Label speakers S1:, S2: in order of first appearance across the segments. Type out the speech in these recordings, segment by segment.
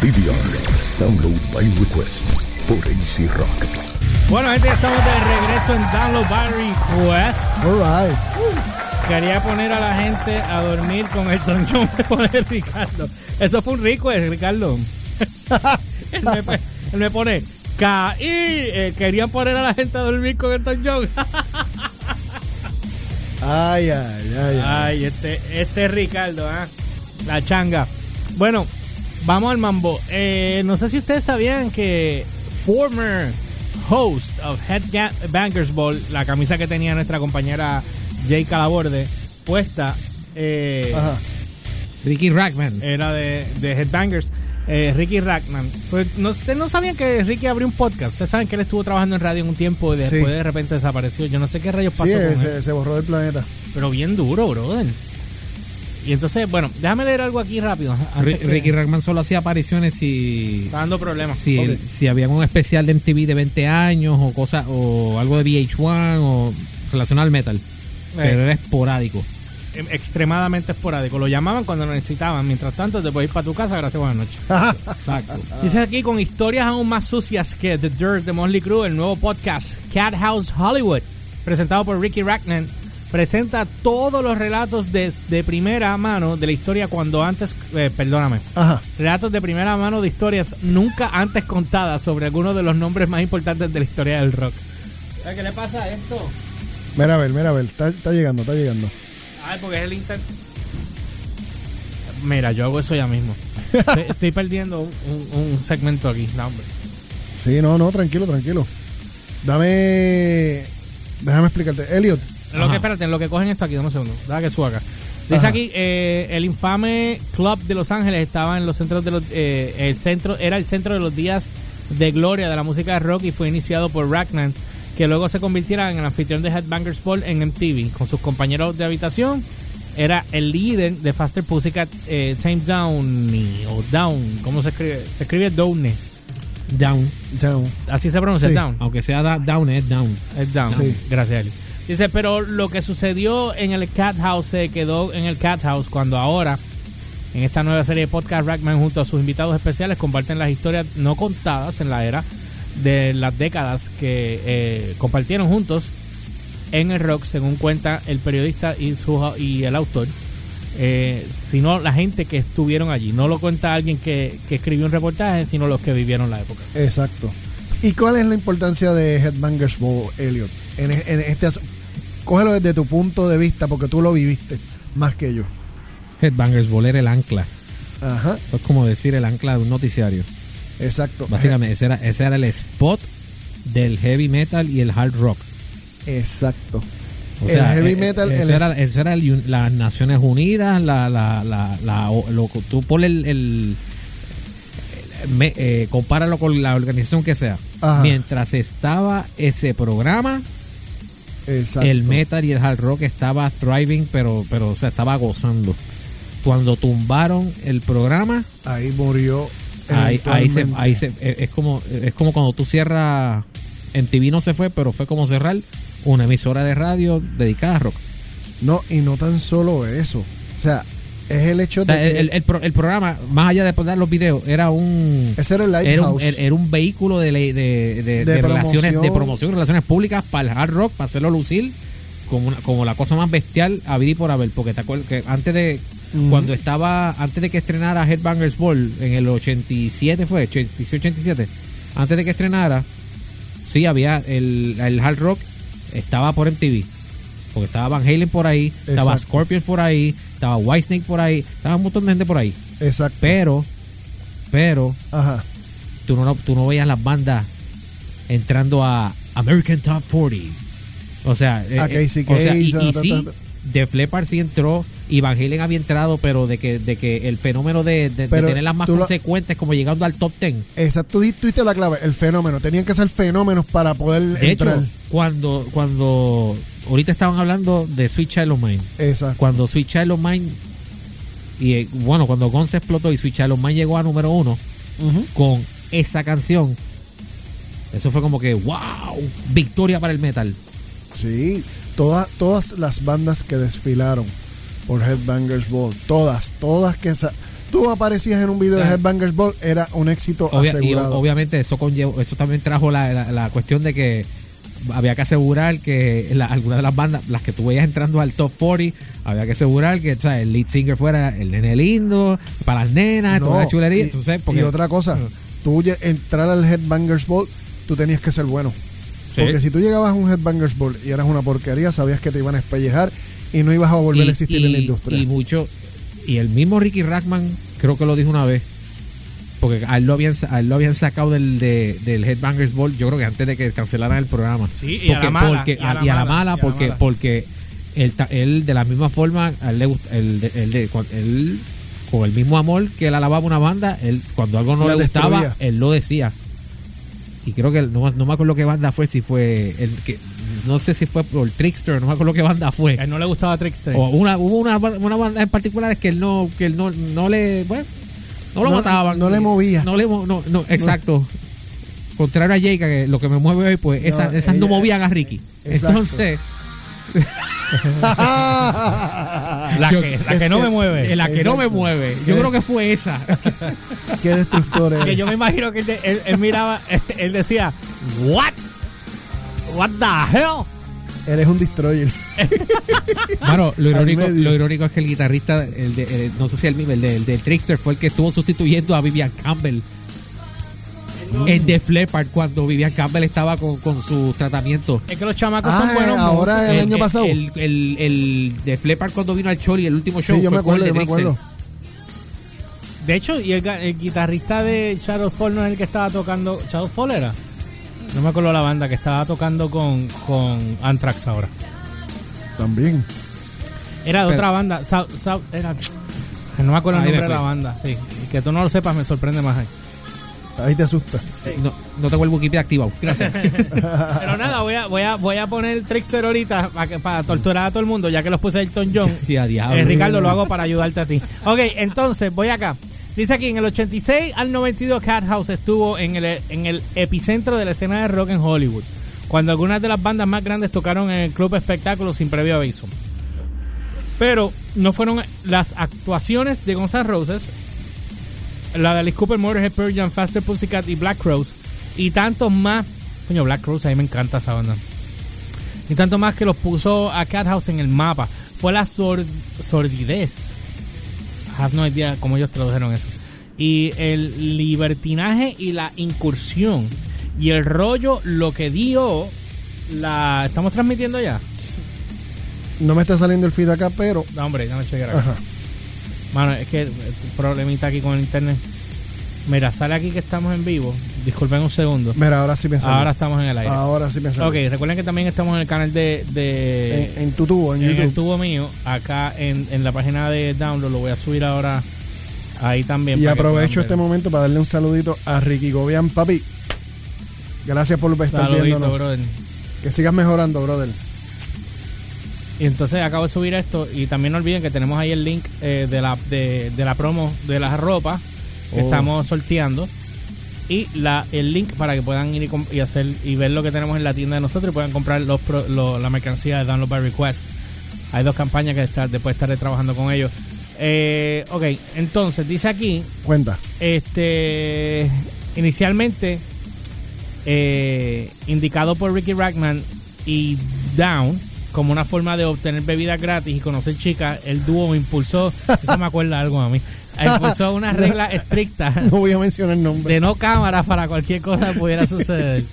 S1: PBR. Download by request por AC Rock.
S2: Bueno, gente, ya estamos de regreso en Download by Request.
S3: All right.
S2: Quería poner a la gente a dormir con el tronchón de Ricardo. Eso fue un request, Ricardo. él, me, él me pone, caí. Eh, querían poner a la gente a dormir con el tronchón.
S3: Ay, ay, ay, ay.
S2: Ay, este, este es Ricardo, ¿ah? La changa. Bueno, vamos al mambo. Eh, no sé si ustedes sabían que former host of Head Bangers Ball, la camisa que tenía nuestra compañera Jay Calaborde, puesta, eh,
S3: Ajá.
S4: Ricky Rackman.
S2: era de, de Headbangers. Eh, Ricky Rackman. Pues, no, ustedes no sabían que Ricky abrió un podcast. Ustedes saben que él estuvo trabajando en radio en un tiempo y
S3: Sí.
S2: después de repente desapareció. Yo no sé qué rayos pasó
S3: Sí,
S2: con él.
S3: se, se borró del planeta.
S2: Pero bien duro, brother. Y entonces, bueno, déjame leer algo aquí rápido. antes
S4: Ri-
S2: que-
S4: Ricky Rackman solo hacía apariciones si,
S2: Está dando problemas.
S4: si,
S2: Ok.
S4: si había un especial de MTV de 20 años o cosa o algo de VH1 o relacionado al metal. Pero era esporádico.
S2: Em, Extremadamente esporádico. Lo llamaban cuando lo necesitaban. Mientras tanto, te puedes ir para tu casa. Gracias, buenas noches.
S4: Exacto.
S2: Dice aquí con historias aún más sucias que The Dirt de Motley Crue, el nuevo podcast Cat House Hollywood, presentado por Ricky Rackman, presenta todos los relatos de, de primera mano de la historia cuando antes, eh, perdóname,
S3: Ajá.
S2: relatos de primera mano de historias nunca antes contadas sobre algunos de los nombres más importantes de la historia del rock. ¿Qué le pasa a esto?
S3: Mira a ver, mira a ver. Está, está llegando, está llegando.
S2: Ay, porque es el Inter. Mira, yo hago eso ya mismo. estoy, estoy perdiendo un, un- un segmento aquí. No, hombre.
S3: Sí, no, no, tranquilo, tranquilo. Dame. Déjame explicarte. Elliot.
S2: Lo
S4: Ajá.
S2: que, espérate, en lo que cogen esto aquí, dame un segundo. Deja que suba acá. Dice
S3: Ajá.
S2: aquí, eh, el infame Club de Los Ángeles estaba en los centros de los, eh, el centro, era el centro de los días de gloria de la música de rock y fue iniciado por Rackman, que luego se convirtiera en el anfitrión de Headbangers Ball en MTV. Con sus compañeros de habitación, era el líder de Faster Pussycat, eh, Time Downey, o Down, ¿cómo se escribe? Se escribe Downey.
S4: Down.
S3: Down.
S2: Así se pronuncia,
S3: Sí.
S2: Down.
S4: Aunque sea da- down, es down.
S2: Es down.
S3: Sí.
S2: Gracias, Eli. Dice, pero lo que sucedió en el Cat House se quedó en el Cat House cuando ahora, en esta nueva serie de podcast, Rackman junto a sus invitados especiales comparten las historias no contadas en la era de las décadas que eh, compartieron juntos en el rock, según cuenta el periodista y, el autor. Eh, sino la gente que estuvieron allí. No lo cuenta alguien que, escribió un reportaje, sino los que vivieron la época.
S3: Exacto. ¿Y cuál es la importancia de Headbangers Ball, Elliot? En, en este Cógelo desde tu punto de vista, porque tú lo viviste más que yo.
S4: Headbangers era el ancla.
S3: Ajá,
S4: Eso es como decir el ancla de un noticiario.
S3: exacto.
S4: Básicamente, ese era, ese era el spot del heavy metal y el hard rock.
S3: Exacto.
S4: O
S3: El
S4: sea,
S3: heavy
S4: eh,
S3: metal,
S4: eso
S3: el
S4: era, eso era el las Naciones Unidas, la, la, la, la- lo, tú ponle el, el- el- me- eh, compáralo con la organización que sea.
S3: Ajá.
S4: Mientras estaba ese programa,
S3: Exacto.
S4: el metal y el hard rock estaba thriving, pero, pero o sea, estaba gozando. Cuando tumbaron el programa,
S3: Ahí murió.
S4: ahí, ahí se,
S3: eventualmente.
S4: ahí se, eh, es como es como cuando tú cierras en TV no se fue, pero fue como cerrar una emisora de radio dedicada a rock.
S3: No, y no tan solo eso. O sea, es el hecho
S4: O
S3: de
S4: sea, el,
S3: que
S4: el- el pro- el programa, más allá de poner los videos, era un
S3: ese era el
S4: era un,
S3: Lighthouse.
S4: era- un vehículo de, de, de- de relaciones de
S3: promoción.
S4: relaciones públicas para el hard rock, para hacerlo lucir como, una- como la cosa más bestial a y por haber. Porque te acuerdas que antes de cuando estaba, antes de que estrenara Headbangers Ball en el 87 fue, 86, 87, antes de que estrenara, sí había el, el hard rock, estaba por MTV. Porque estaba Van Halen por ahí, estaba. Scorpions por ahí, estaba Whitesnake por ahí, estaba un montón de gente por ahí.
S3: Exacto.
S4: Pero, pero,
S3: Ajá.
S4: tú no, tú no veías las bandas entrando a American Top 40. O sea, eh,
S3: A
S4: eh,
S3: Casey
S4: o sea, y, sí. Def Leppard sí entró y Van Halen había entrado, pero de que, de que el fenómeno de, de- de
S3: Pero
S4: tener las más consecuentes como llegando al top 10.
S3: Exacto. Tú di- tú diste la clave, el fenómeno. Tenían que ser fenómenos para poder
S4: De
S3: entrar.
S4: hecho, cuando, cuando ahorita estaban hablando de Sweet Child of Mine,
S3: Exacto.
S4: cuando Sweet Child of Mine y eh, bueno, cuando Gon se explotó y Sweet Child of Mine llegó a número uno, con esa canción. Eso fue como que, wow, victoria para el metal.
S3: Sí, todas, todas las bandas que desfilaron por Headbangers Ball, todas, todas que tú aparecías en un video de. Headbangers Ball, era un éxito
S4: Obvia- y o-
S3: asegurado.
S4: obviamente eso conllevó, eso también trajo la, la- la cuestión de que había que asegurar que la- algunas de las bandas, las que tú veías entrando al top 40, había que asegurar que o sea, el lead singer fuera el nene lindo, para las nenas,
S3: No,
S4: toda la chulería.
S3: y-
S4: Entonces,
S3: y
S4: porque,
S3: otra cosa, tú entrar al Headbangers Ball, tú tenías que ser bueno.
S4: Sí.
S3: Porque si tú llegabas a un Headbangers Ball y eras una porquería, sabías que te iban a espellejar y no ibas a volver a existir en la industria.
S4: y mucho, y el mismo Ricky Rackman creo que lo dijo una vez. Porque a él lo habían, a él lo habían sacado del, de- del Headbangers Ball, yo creo que antes de que cancelaran el programa.
S2: Sí, y a la mala,
S4: porque-
S2: y a la
S4: y a la
S2: mala,
S4: porque,
S2: mala.
S4: porque él, él de la misma forma, a él le gusta, él, de- él él, con el mismo amor que él alababa una banda, él cuando algo no
S3: La
S4: le gustaba, él lo decía. Y creo que no, no me acuerdo qué banda fue, si fue el que no sé si fue por Trickster, no me acuerdo qué banda fue.
S2: A él no le gustaba Trickster.
S4: O una, hubo una, una banda en particular que él no, que él no, no le, bueno, no lo
S3: No-
S4: mataban.
S3: no le movía.
S4: No le no, no, exacto. Contrario a Jake, que lo que me mueve hoy, pues
S3: No,
S4: esas, esas no movían a Ricky.
S3: Exacto.
S4: Entonces,
S2: la,
S4: yo-
S2: que, la que no me mueve.
S4: la que no me mueve. Yo creo que fue esa.
S3: Qué destructor eres.
S2: que yo me imagino que él, de- él- él miraba, él decía, ¿What? ¿What the hell?
S3: Eres un destroyer.
S4: Mano, lo irónico,
S3: medio.
S4: lo irónico es que el guitarrista, el de, el- no sé si el mismo, el, de- el del Trickster fue el que estuvo sustituyendo a Vivian Campbell en The Leppard cuando Vivian Campbell estaba con, con su tratamiento.
S2: Es que los chamacos
S3: Ah,
S2: son buenos.
S3: ahora el año pasado.
S4: El, el, el de Leppard cuando vino al show y el último show
S3: Sí, yo
S4: fue
S3: me
S4: con el
S3: acuerdo,
S4: de
S3: yo me acuerdo.
S2: De hecho, y el, guitarrista de Shadowfall no es el que estaba tocando. ¿Shadowfall era? No me acuerdo la banda que estaba tocando con, con Anthrax ahora.
S3: También.
S2: Era de
S4: Pero-
S2: otra banda. Sau- Sau- era, no me acuerdo el nombre de la banda. Sí. Y que tú no lo sepas me sorprende más. ahí.
S3: Ahí te asusta.
S4: Sí, No, no tengo el Wikipedia activado. Gracias.
S2: Pero nada, voy a, voy a, voy a poner el Trickster ahorita para, que- para torturar a todo el mundo, ya que los puse Elton John.
S4: Sí, a diablo.
S2: Eh, Ricardo, lo hago para ayudarte a ti. Ok, entonces, voy acá. Dice aquí, en el 86 al 92 Cat House estuvo en el, en el epicentro de la escena de rock en Hollywood, cuando algunas de las bandas más grandes tocaron en el club espectáculo sin previo aviso. Pero no fueron las actuaciones de Guns N' Roses, la de Alice Cooper, Motorhead, Pearl Jam, Faster Pussycat y Black Crowes, y tantos más. Coño, Black Crowes, a mí me encanta esa banda. Y tanto más que los puso a Cat House en el mapa. Fue la sor- sordidez. Have no idea cómo ellos tradujeron eso. Y el libertinaje y la incursión. Y el rollo, lo que dio. La. ¿Estamos transmitiendo ya?
S3: No me está saliendo el feed acá, pero.
S2: No, hombre, déjame chequear acá.
S3: Ajá.
S2: Mano, es que problemita aquí con el internet. Mira, sale aquí que estamos en vivo. Disculpen un segundo.
S3: Mira, ahora sí me.
S2: Ahora estamos en el aire.
S3: Ahora sí me salió.
S2: Ok, recuerden que también estamos en el canal de, de
S3: En, en tu tubo, en,
S2: en el
S3: YouTube.
S2: tubo mío, acá en, en la página de download, lo voy a subir ahora ahí también.
S3: Y aprovecho este momento para darle un saludito a Ricky Gobian, papi. Gracias por estar
S2: Saludito,
S3: viéndonos.
S2: brother.
S3: Que sigas mejorando, brother.
S2: Y entonces acabo de subir esto y también no olviden que tenemos ahí el link eh, de, la, de, de la promo de las ropas que
S3: Oh.
S2: estamos sorteando y la, el link para que puedan ir y, hacer y ver lo que tenemos en la tienda de nosotros y puedan comprar los, lo- la mercancía de Download by Request. Hay dos campañas que estar, después estaré trabajando con ellos. Eh, ok, entonces dice aquí
S3: Cuenta.
S2: este inicialmente eh, indicado por Ricky Rackman y Down como una forma de obtener bebidas gratis y conocer chicas, el dúo impulsó, eso me acuerda algo a mí, impulsó una regla estricta
S3: No voy a mencionar nombre.
S2: de no cámaras para cualquier cosa que pudiera suceder.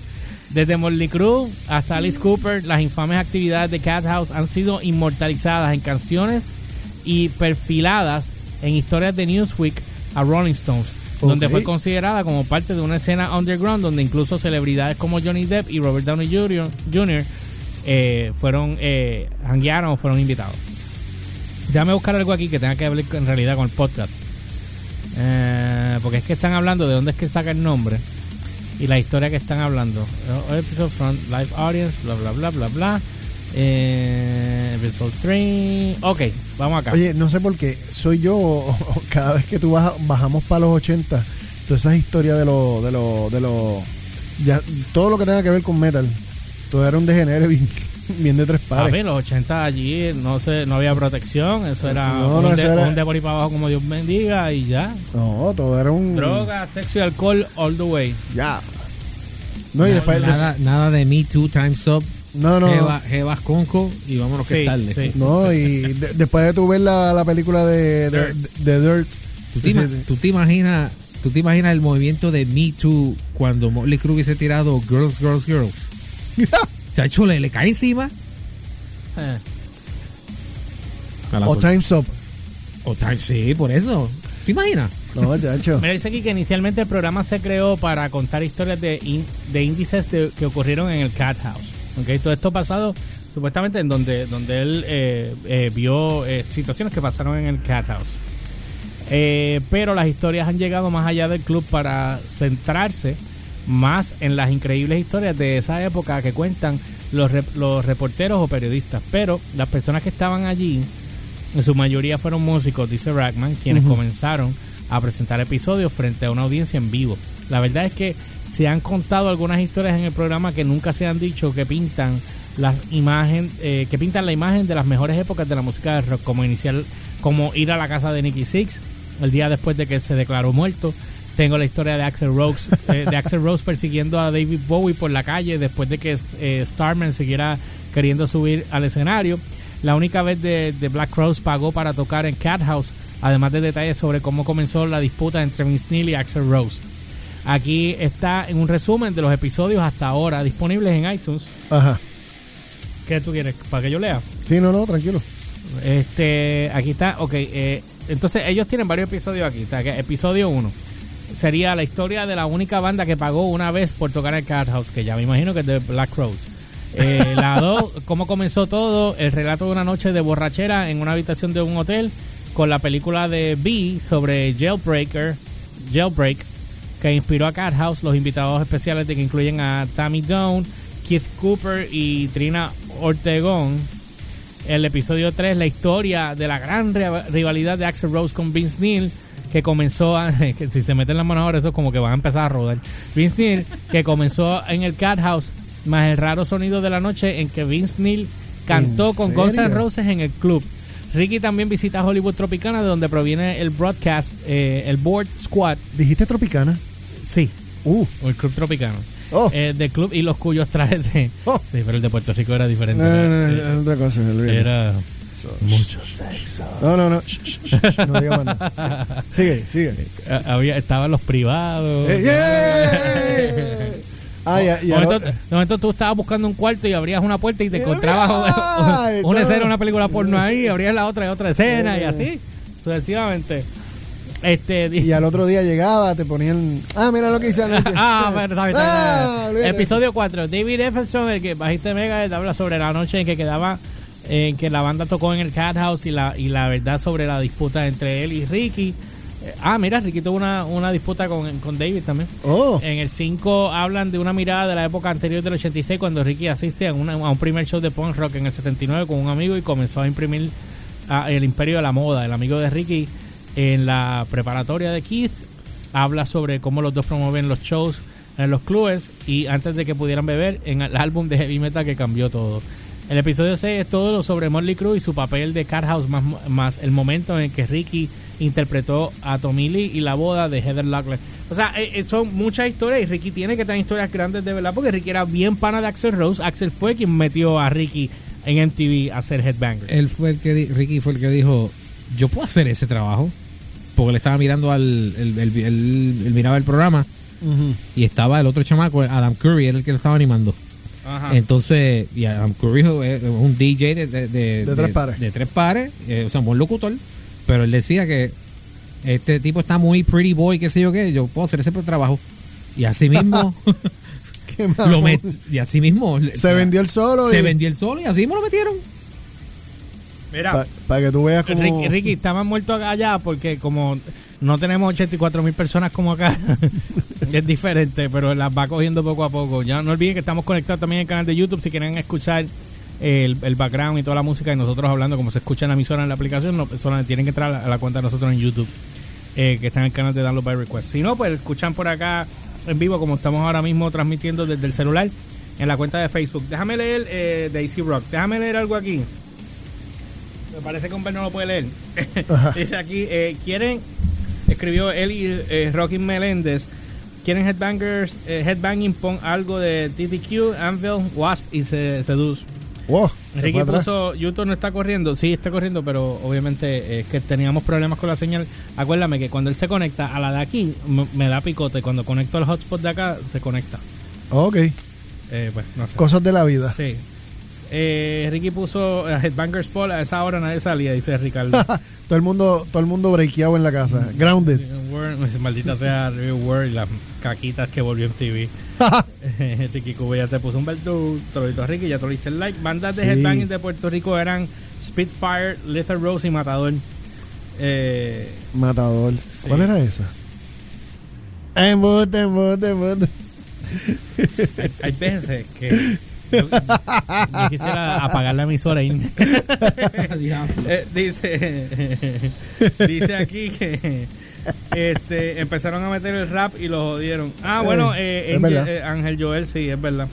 S2: Desde Morley Crue hasta Alice Cooper, las infames actividades de Cat House han sido inmortalizadas en canciones y perfiladas en historias de Newsweek a Rolling Stones, donde fue considerada como parte de una escena underground donde incluso celebridades como Johnny Depp y Robert Downey Jr. Eh, fueron eh, hanguearon o fueron invitados. Déjame buscar algo aquí que tenga que ver en realidad con el podcast. Eh, porque es que están hablando de dónde es que saca el nombre y la historia que están hablando. Eh, Episode from live audience, bla bla bla bla bla. Eh, episode 3. Ok, vamos acá.
S3: Oye, no sé por qué. Soy yo, cada vez que tú baja- bajamos para los 80, todas esas historias de los. De los de los todo lo que tenga que ver con metal. Tú eres un degenere bien, Bien de tres
S2: Papi,
S3: pares.
S2: en los 80 allí no se, no había protección, eso era,
S3: No,
S2: un,
S3: no,
S2: de,
S3: eso era-
S2: un de por ahí para abajo como Dios bendiga y ya.
S3: No, todo era un.
S2: Droga, sexo y alcohol all the way.
S3: Ya. No, y después.
S4: Nada, nada de Me Too, Time's Up,
S3: No, no.
S4: Jeva, Jevas Conco y vámonos que
S2: Sí,
S4: es tarde.
S2: sí.
S3: No, y de- después de tu ver la, la película de, de, de Dirt.
S4: ¿Tú te, ima- tú te imaginas tú te imaginas el movimiento de Me Too cuando Motley Crue hubiese tirado Girls, Girls, Girls? Chacho, le, le cae encima.
S2: Eh,
S3: o Time's Up.
S4: o Time- sí, por eso. ¿Te imaginas?
S3: No, chacho.
S2: Mira, dice aquí que inicialmente el programa se creó para contar historias de, in- de índices de- que ocurrieron en el Cat House. ¿ok? Todo esto pasado supuestamente en donde, donde él eh, eh, vio eh, situaciones que pasaron en el Cat House. Eh, pero las historias han llegado más allá del club para centrarse más en las increíbles historias de esa época que cuentan los, los reporteros o periodistas. Pero las personas que estaban allí, en su mayoría fueron músicos, dice Rackman, quienes comenzaron a presentar episodios frente a una audiencia en vivo. La verdad es que se han contado algunas historias en el programa que nunca se han dicho que pintan las imagen, eh, que pintan la imagen de las mejores épocas de la música de rock, como inicial, como ir a la casa de Nicky Six el día después de que se declaró muerto. Tengo la historia de Axel Rose, eh, de Axel Rose persiguiendo a David Bowie por la calle después de que eh, Starman siguiera queriendo subir al escenario. La única vez de, de Black Crowes pagó para tocar en Cat House, además de detalles sobre cómo comenzó la disputa entre Vince Neil y Axel Rose. Aquí está en un resumen de los episodios hasta ahora disponibles en iTunes.
S3: Ajá.
S2: ¿Qué tú quieres? ¿Para que yo lea?
S3: Sí, no, no, tranquilo.
S2: Este, aquí está, ok. eh, entonces ellos tienen varios episodios aquí. Está, que episodio 1 sería la historia de la única banda que pagó una vez por tocar el Cat House, que ya me imagino que es de Black Crowes. Eh, la 2, cómo comenzó todo, el relato de una noche de borrachera en una habitación de un hotel con la película de B sobre Jailbreaker, Jailbreak, que inspiró a Cat House, los invitados especiales de que incluyen a Tammy Down, Keith Cooper y Trina Ortegón. El episodio 3, la historia de la gran ri- rivalidad de Axel Rose con Vince Neil, que comenzó, a, que si se meten las manos ahora, eso es como que van a empezar a rodar. Vince Neil, que comenzó en el Cat House, más el raro sonido de la noche en que Vince Neil cantó
S3: ¿En
S2: con Guns N'? Roses en el club. Ricky también visita Hollywood Tropicana, de donde proviene el broadcast, eh, el Board Squad,
S3: Dijiste Tropicana.
S2: sí,
S3: Uh.
S2: o el Club Tropicano.
S3: Oh.
S2: eh, del club y los cuyos trajes de...
S3: Oh.
S2: Sí, pero el de Puerto Rico era diferente.
S3: No, no,
S2: era-
S3: no,
S2: eh,
S3: otra cosa. olvídate.
S2: Mucho sexo.
S3: No, no, no. Shh, shh, shh, no digas más nada. Sigue, sigue.
S2: Eh, Había, estaban los privados.
S3: Eh, yeah. Ah, ya,
S2: De
S3: ya.
S2: momento, momento tú estabas buscando un cuarto y abrías una puerta y te encontrabas
S3: Ay,
S2: una
S3: no.
S2: escena, una película porno ahí, abrías la otra y otra escena y así, sucesivamente. Este,
S3: Y al otro día llegaba, te ponían. Ah, mira lo que hice anoche.
S2: ah, pero está bien,
S3: Ah.
S2: Episodio 4. David Efferson, el que bajiste Mega, habla sobre la noche en que quedaba, en que la banda tocó en el Cat House y la, y la verdad sobre la disputa entre él y Ricky. Eh, Ah, mira, Ricky tuvo una, una disputa con, con David también.
S3: Oh,
S2: En el 5 hablan de una mirada de la época anterior del 86 cuando Ricky asiste a, una- a un primer show de punk rock en el 79 con un amigo y comenzó a imprimir ah, el imperio de la moda. El amigo de Ricky en la preparatoria de Keith habla sobre cómo los dos promueven los shows en los clubes y antes de que pudieran beber en el álbum de heavy metal que cambió todo. El episodio 6 es todo lo sobre Motley Crue y su papel de Cat House más, más el momento en que Ricky interpretó a Tommy Lee y la boda de Heather Locklear. O sea, eh, eh, son muchas historias y Ricky tiene que tener historias grandes de verdad porque Ricky era bien pana de Axel Rose. Axel fue quien metió a Ricky en MTV a ser headbanger.
S4: Él fue el que di- Ricky fue el que dijo, yo puedo hacer ese trabajo. Porque le estaba mirando al, él miraba el programa y estaba el otro chamaco, Adam Curry, era el que lo estaba animando.
S2: Ajá.
S4: Entonces, y Adam Curry es un DJ de, de, de-
S3: tres pares.
S4: de tres pares, eh, o sea, un buen locutor. Pero él decía que este tipo está muy pretty boy, qué sé yo qué, yo puedo hacer ese trabajo. Y así mismo,
S3: Qué
S4: lo met- y así mismo
S3: Se vendió el solo.
S4: se
S3: y-
S4: vendió el solo y así mismo lo metieron.
S2: Mira,
S3: Para que tú veas como.
S2: Ricky, Ricky más muerto allá porque como no tenemos 84 mil personas como acá, es diferente, pero las va cogiendo poco a poco. Ya no olviden que estamos conectados también en el canal de YouTube si quieren escuchar el, el background y toda la música y nosotros hablando como se escucha en la emisora en la aplicación, no, solo tienen que entrar a la, a la cuenta de nosotros en YouTube, eh, que está en el canal de Download by Request. Si no, pues escuchan por acá en vivo como estamos ahora mismo transmitiendo desde el celular en la cuenta de Facebook. Déjame leer eh, Daisy Rock. Déjame leer algo aquí. Me parece que un no lo puede leer. Dice aquí, eh, quieren, escribió él y eh, Rocky Meléndez, quieren headbangers, eh, headbanging, pon algo de TTQ, Anvil, Wasp y se, Seduce.
S3: Wow,
S2: Ricky puso, YouTube no está corriendo. Sí, está corriendo, pero obviamente eh, es que teníamos problemas con la señal. Acuérdame que cuando él se conecta a la de aquí, me da picote. Cuando conecto al hotspot de acá, se conecta.
S3: Ok,
S2: Eh, pues, no sé.
S3: cosas de la vida.
S2: Sí. Eh, Ricky puso eh, Headbangers Paul. A esa hora nadie salía, dice Ricardo.
S3: todo el mundo, todo el mundo breakeado en la casa. Grounded.
S2: Word, maldita sea Real World y las caquitas que volvió en TV. Ricky Cuba ya te puso un belto, trolito a Ricky, ya te diste el like. Bandas de
S3: Sí.
S2: headbanging de Puerto Rico eran Spitfire, Lethal Rose y Matador. Eh,
S3: Matador. ¿Cuál era esa? Embuste, embuste.
S2: hay, hay veces que yo, yo quisiera apagar la emisora y Eh, dice dice aquí que este empezaron a meter el rap y lo jodieron. Ah, bueno, eh,
S3: verdad.
S2: eh, Ángel Joel, sí, es verdad.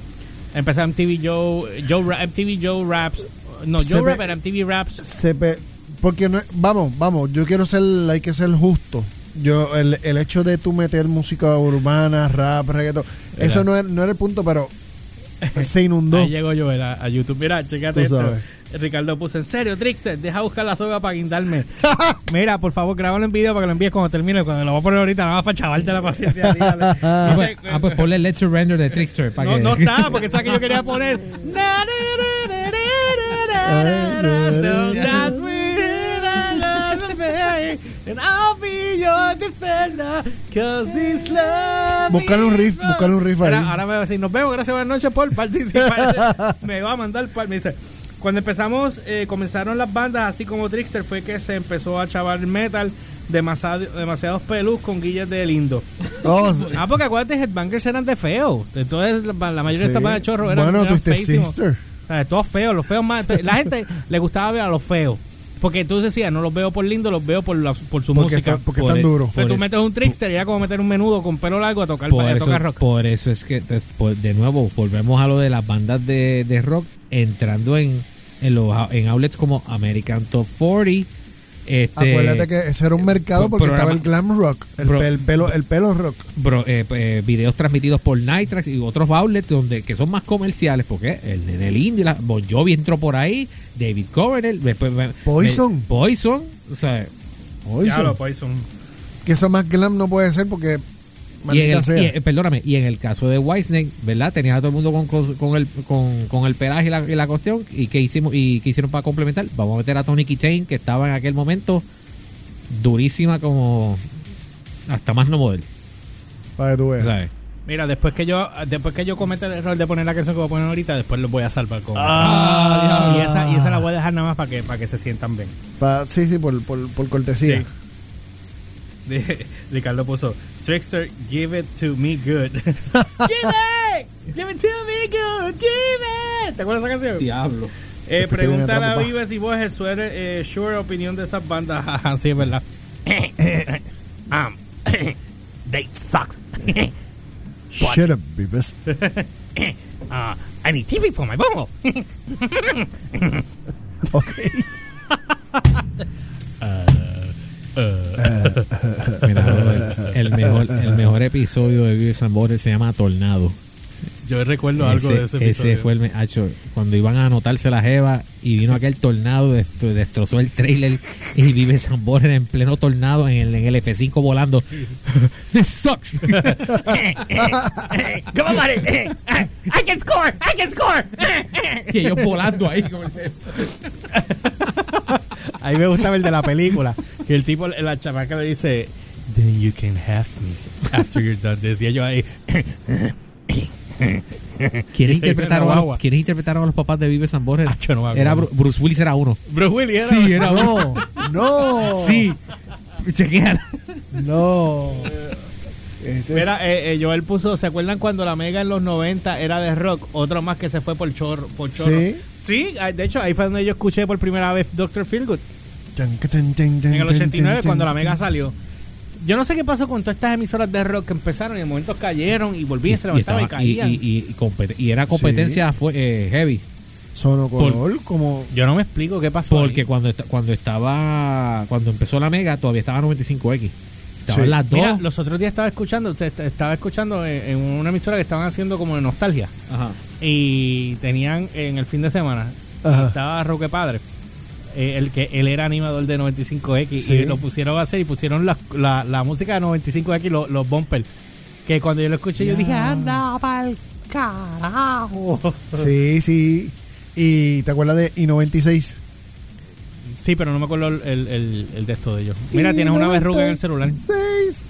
S2: Empezaron MTV Joe, Joe MTV Joe Raps. No, Joe Rap era MTV Raps.
S3: Se pe- porque no vamos, vamos, yo quiero ser, hay que ser justo. Yo, el, el hecho de tú meter música urbana, rap, reggaetón,
S2: Era.
S3: eso no, es- no era el punto, pero se inundó.
S2: Ahí llegó Joel a, a YouTube. Mira, checate
S3: Tú
S2: esto.
S3: sabes.
S2: Ricardo puso, en serio, Trixer, deja buscar la soga para guindarme. Mira, por favor, grábalo en video para que lo envíes cuando termine. Cuando lo voy a poner ahorita, nada más para chavarte la paciencia. dígale.
S4: Ah, pues, ah, pues ponle Let's Surrender de Trickster. Para
S2: No,
S4: que,
S2: no está, porque sabes que yo quería poner. And I'll be your defender, 'cause this love
S3: Buscar un riff, buscar un riff ahí.
S2: Ahora, ahora me va a decir, nos vemos, gracias, buenas noches por participar. me va a mandar. Me dice, cuando empezamos, eh, comenzaron las bandas así como Trickster, fue que se empezó a chavar metal. Demasiado, demasiados pelus con guillas de lindo.
S3: Oh,
S2: Ah, porque acuérdate, Headbangers eran de feo. Entonces, la, la mayoría de esas bandas de chorro eran,
S3: Bueno,
S2: eran feísimos.
S3: Sister.
S2: O sea, todos feos, los feos más. La gente le gustaba ver a los feos. Porque entonces decías, no los veo por lindo, los veo por, la- por su
S3: Porque,
S2: música.
S3: está- porque
S4: Por
S3: están duros.
S2: Pero tú metes un trickster y era como meter un menudo con pelo largo a tocar,
S4: por,
S2: a
S4: eso,
S2: tocar rock.
S4: por eso es que, por- de nuevo, volvemos a lo de las bandas de, de rock entrando en, en, los, en outlets como American Top 40. Este,
S3: Acuérdate que ese era un mercado porque
S4: programa-
S3: estaba el glam rock, el, pelo, el pelo rock.
S4: bro, eh, eh, videos transmitidos por Nitrax y otros outlets donde que son más comerciales porque el en el indie la, Bon Jovi entró por ahí David Coverdale después me-
S3: Poison.
S4: me- Poison o sea
S3: eso-
S2: lo Poison.
S3: que eso más glam no puede ser porque
S4: y en el,
S3: sea.
S4: y, eh, perdóname y en el caso de Whitesnake verdad tenías a todo el mundo con, con, con el con, con el pelaje y la, y la cuestión y qué hicimos y qué hicieron para complementar vamos a meter a Tony Keychain que estaba en aquel momento durísima como hasta más no model
S3: para que tú veas.
S4: ¿sabes?
S2: Mira, después que yo después que yo cometa el error de poner la canción que voy a poner ahorita, después los voy a salvar con.
S3: Ah,
S2: y, esa, y esa la voy a dejar nada más para que, para que se sientan bien.
S3: Pa- sí, sí, por, por, por cortesía.
S2: Sí. De- Ricardo puso Trickster, give it to me good. give it, give it to me good, give it. ¿Te acuerdas de esa canción?
S4: diablo
S2: Eh,
S3: Te fuiste bien
S2: pregúntale a. Vives y vos, Jesús, eh, sure opinión de esas bandas. Ajá, sí, es verdad. um, they suck.
S3: Shut up, Beavis.
S2: uh, I need TV for my bumble.
S3: Ok.
S4: Mira, brother, el mejor el mejor episodio de Vives and Borders se llama Tornado
S2: Yo recuerdo algo de ese episodio.
S4: fue el acho, cuando iban a anotarse la jeva y vino aquel tornado, destro- destrozó el trailer y vive San Borja en pleno tornado en el, en el F5 volando. This sucks.
S2: Come on, buddy. I can score. I can score.
S4: y ellos volando ahí. como el-
S2: A mí me gustaba el de la película. Que el tipo, la chamaca le dice, Then you can have me after you're done this. Y ellos ahí.
S4: ¿Quiénes
S2: Y se iba en la
S4: interpretaron, a los, ¿Quiénes interpretaron a los papás de Vive San Borja?
S2: Acho, no.
S4: Era Bru- Bruce Willis era uno.
S2: Bruce Willis era.
S4: Sí, era uno.
S3: No, no.
S4: Sí. Chequear.
S3: No.
S2: Mira, eh, eh, Joel puso, ¿se acuerdan cuando la Mega en los 90 era de rock? Otro más que se fue por chorro. Por chorro.
S3: Sí.
S2: Sí, ah, de hecho, ahí fue donde yo escuché por primera vez Dr. Feelgood. En el
S3: chan,
S2: 89,
S3: chan,
S2: cuando la Mega salió. Yo no sé qué pasó con todas estas emisoras de rock que empezaron y de momentos cayeron y volvían, se levantaban y,
S4: estaba- y-
S2: caían.
S4: y- y- y compet- y era competencia fue, eh, heavy.
S3: Sonocolor, como.
S2: Yo no me explico qué pasó.
S4: Porque
S2: ahí.
S4: cuando, cuando estaba. Cuando empezó la Mega, todavía estaba 95X. Estaban
S3: Sí.
S4: las dos.
S2: Mira, los otros días estaba escuchando, estaba escuchando en, en una emisora que estaban haciendo como de nostalgia.
S4: Ajá.
S2: Y tenían en el fin de semana,
S3: Ajá.
S2: estaba Roque Padre. Eh, el que él era animador de 95X
S3: Sí.
S2: y lo pusieron a hacer y pusieron la, la, la música de 95X, lo- los bumpers. Que cuando yo lo escuché, yo dije, anda pa'l carajo.
S3: Sí, sí. ¿Y te acuerdas de I-96?
S2: Sí, pero no me acuerdo el, el, el- el de esto de ellos. Mira, tienes una verruga en el celular.
S3: Seis.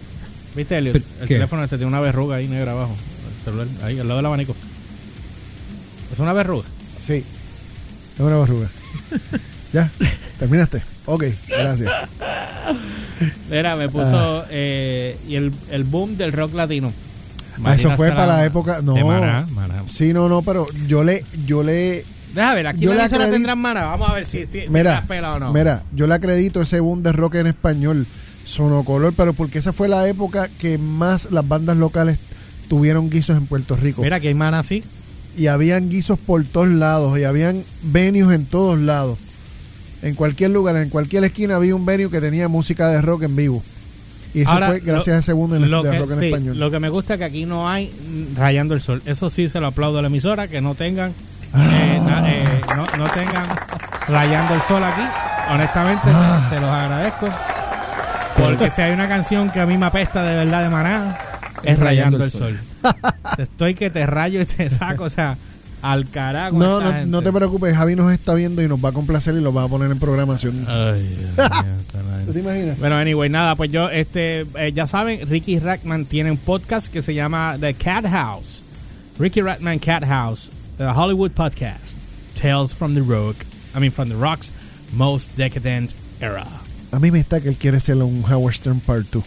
S2: ¿Viste, Elliot?
S4: ¿Pero
S2: El
S4: qué?
S2: teléfono este tiene una verruga ahí negra abajo. El celular, ahí, al lado del abanico. ¿Es una verruga?
S3: Sí. Es una verruga. ya, terminaste. Ok, gracias.
S2: Mira, me puso... eh, y el, el boom del rock latino.
S3: Ah, eso fue para la época. No.
S2: De Maná, Maná.
S3: Sí, no, no, pero yo le, yo le,
S2: Deja ver, aquí
S3: Yo
S2: la
S3: acredito-
S2: tendrán Maná. Vamos a ver si, si,
S3: mira,
S2: pela o no.
S3: mira, yo le acredito ese boom de rock en español, sonocolor, pero porque esa fue la época que más las bandas locales tuvieron guisos en Puerto Rico.
S2: Mira, aquí hay Maná sí.
S3: y habían guisos por todos lados y habían venues en todos lados. En cualquier lugar, en cualquier esquina había un venue que tenía música de rock en vivo. Y eso
S2: Ahora,
S3: fue gracias
S2: lo-
S3: a ese boom
S2: Lo
S3: de
S2: que,
S3: rock en
S2: sí,
S3: español.
S2: lo que me gusta es que aquí no hay rayando el sol. Eso sí se lo aplaudo a la emisora, que no tengan
S3: Ah.
S2: eh, na- eh, no, no tengan rayando el sol aquí. Honestamente,
S3: Ah.
S2: se, los agradezco. Porque si hay una canción que a mí me apesta de verdad de maná, es Rayando el Sol. Estoy que te rayo y te saco, o sea, al carajo.
S3: no, no, no te preocupes, Javi nos está viendo y nos va a complacer y lo va a poner en programación.
S2: Ay.
S3: ¿Tú te imaginas?
S2: Bueno, anyway, nada, pues yo, este, eh, ya saben, Ricky Rackman tiene un podcast que se llama The Cat House. Ricky Rackman Cat House, The Hollywood Podcast. Tales from the Rock, I mean, from the Rock's most decadent era.
S3: A mí me está que él quiere ser un Howard Stern Part 2.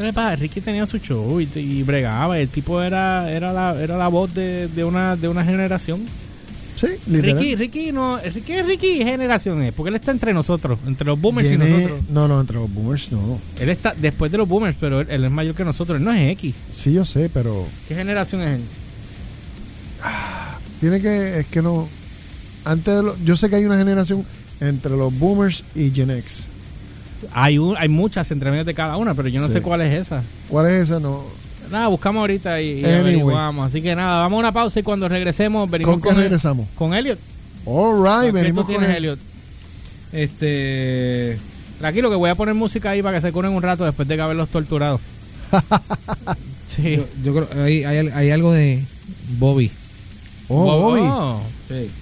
S2: ¿Qué le pasa? Ricky tenía su show y, y bregaba. El tipo era, era, la, era la voz de, de, una, de una generación.
S3: Sí, literal.
S2: Ricky, Ricky, no, Ricky, Ricky, ¿qué generación es? Porque él está entre nosotros, entre los boomers y nosotros.
S3: No, no, entre los boomers no.
S2: Él está después de los boomers, pero él, él es mayor que nosotros. Él no es X.
S3: Sí, yo sé, pero
S2: ¿Qué generación es él?
S3: tiene que, es que no. Antes de lo- yo sé que hay una generación entre los boomers y Gen X.
S2: Hay, un, hay muchas entre medio de cada una, pero yo no
S3: Sí.
S2: sé cuál es esa.
S3: ¿Cuál es esa? No.
S2: Nada, buscamos ahorita y, y
S3: Anyway.
S2: averiguamos. Así que nada, vamos a una pausa y cuando regresemos venimos
S3: ¿Con qué
S2: con, el-
S3: regresamos?
S2: con Elliot.
S3: All
S2: ¿Qué
S3: right,
S2: tú
S3: venimos con
S2: tienes,
S3: el-
S2: Elliot?
S4: Este.
S2: Tranquilo que voy a poner música ahí para que se curen un rato después de haberlos torturado. sí.
S4: Yo, yo creo hay, hay, hay algo de Bobby.
S3: Oh, Bobby.
S2: Oh.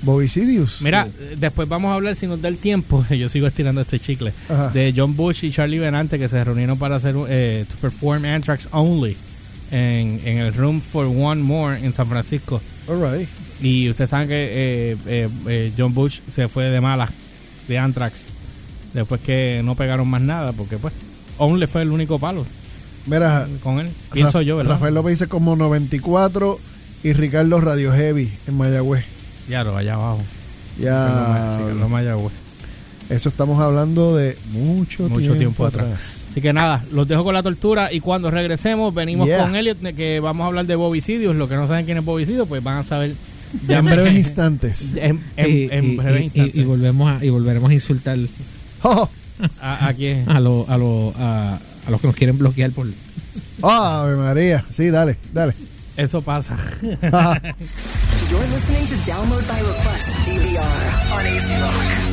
S3: Bobby Sidious.
S2: Mira, después vamos a hablar, si nos da el tiempo, yo sigo estirando este chicle,
S3: Ajá.
S2: de John Bush y Charlie Benante que se reunieron para hacer eh, to perform Anthrax Only en, en el Room for One More en San Francisco.
S3: All right.
S2: Y ustedes saben que eh, eh, eh, John Bush se fue de malas de Anthrax después que no pegaron más nada, porque pues Only fue el único palo
S3: Mira,
S2: con él. Pienso yo, ¿verdad?
S3: Rafael López dice como 94 y Ricardo Radio Heavy en Mayagüez.
S2: Ya lo allá abajo.
S3: Ya.
S2: Ricardo Mayagüez.
S3: Eso estamos hablando de mucho,
S2: Mucho
S3: tiempo,
S2: tiempo
S3: atrás.
S2: Así que nada, los dejo con la tortura y cuando regresemos venimos
S3: Yeah.
S2: con Elliot que vamos a hablar de Bobicidios. Los que no saben quién es Bobicidio, pues van a saber
S3: Ya en breves instantes.
S2: en, en,
S4: y,
S2: en
S4: y-
S2: breve
S4: y- volvemos a, y volveremos a insultar
S3: Oh,
S2: a, a quién.
S4: a, lo, a, lo, a, a los que nos quieren bloquear por.
S3: Ave María. Sí, dale, dale.
S2: Eso pasa.
S5: You're listening to Download by Request DVR on AC Rock.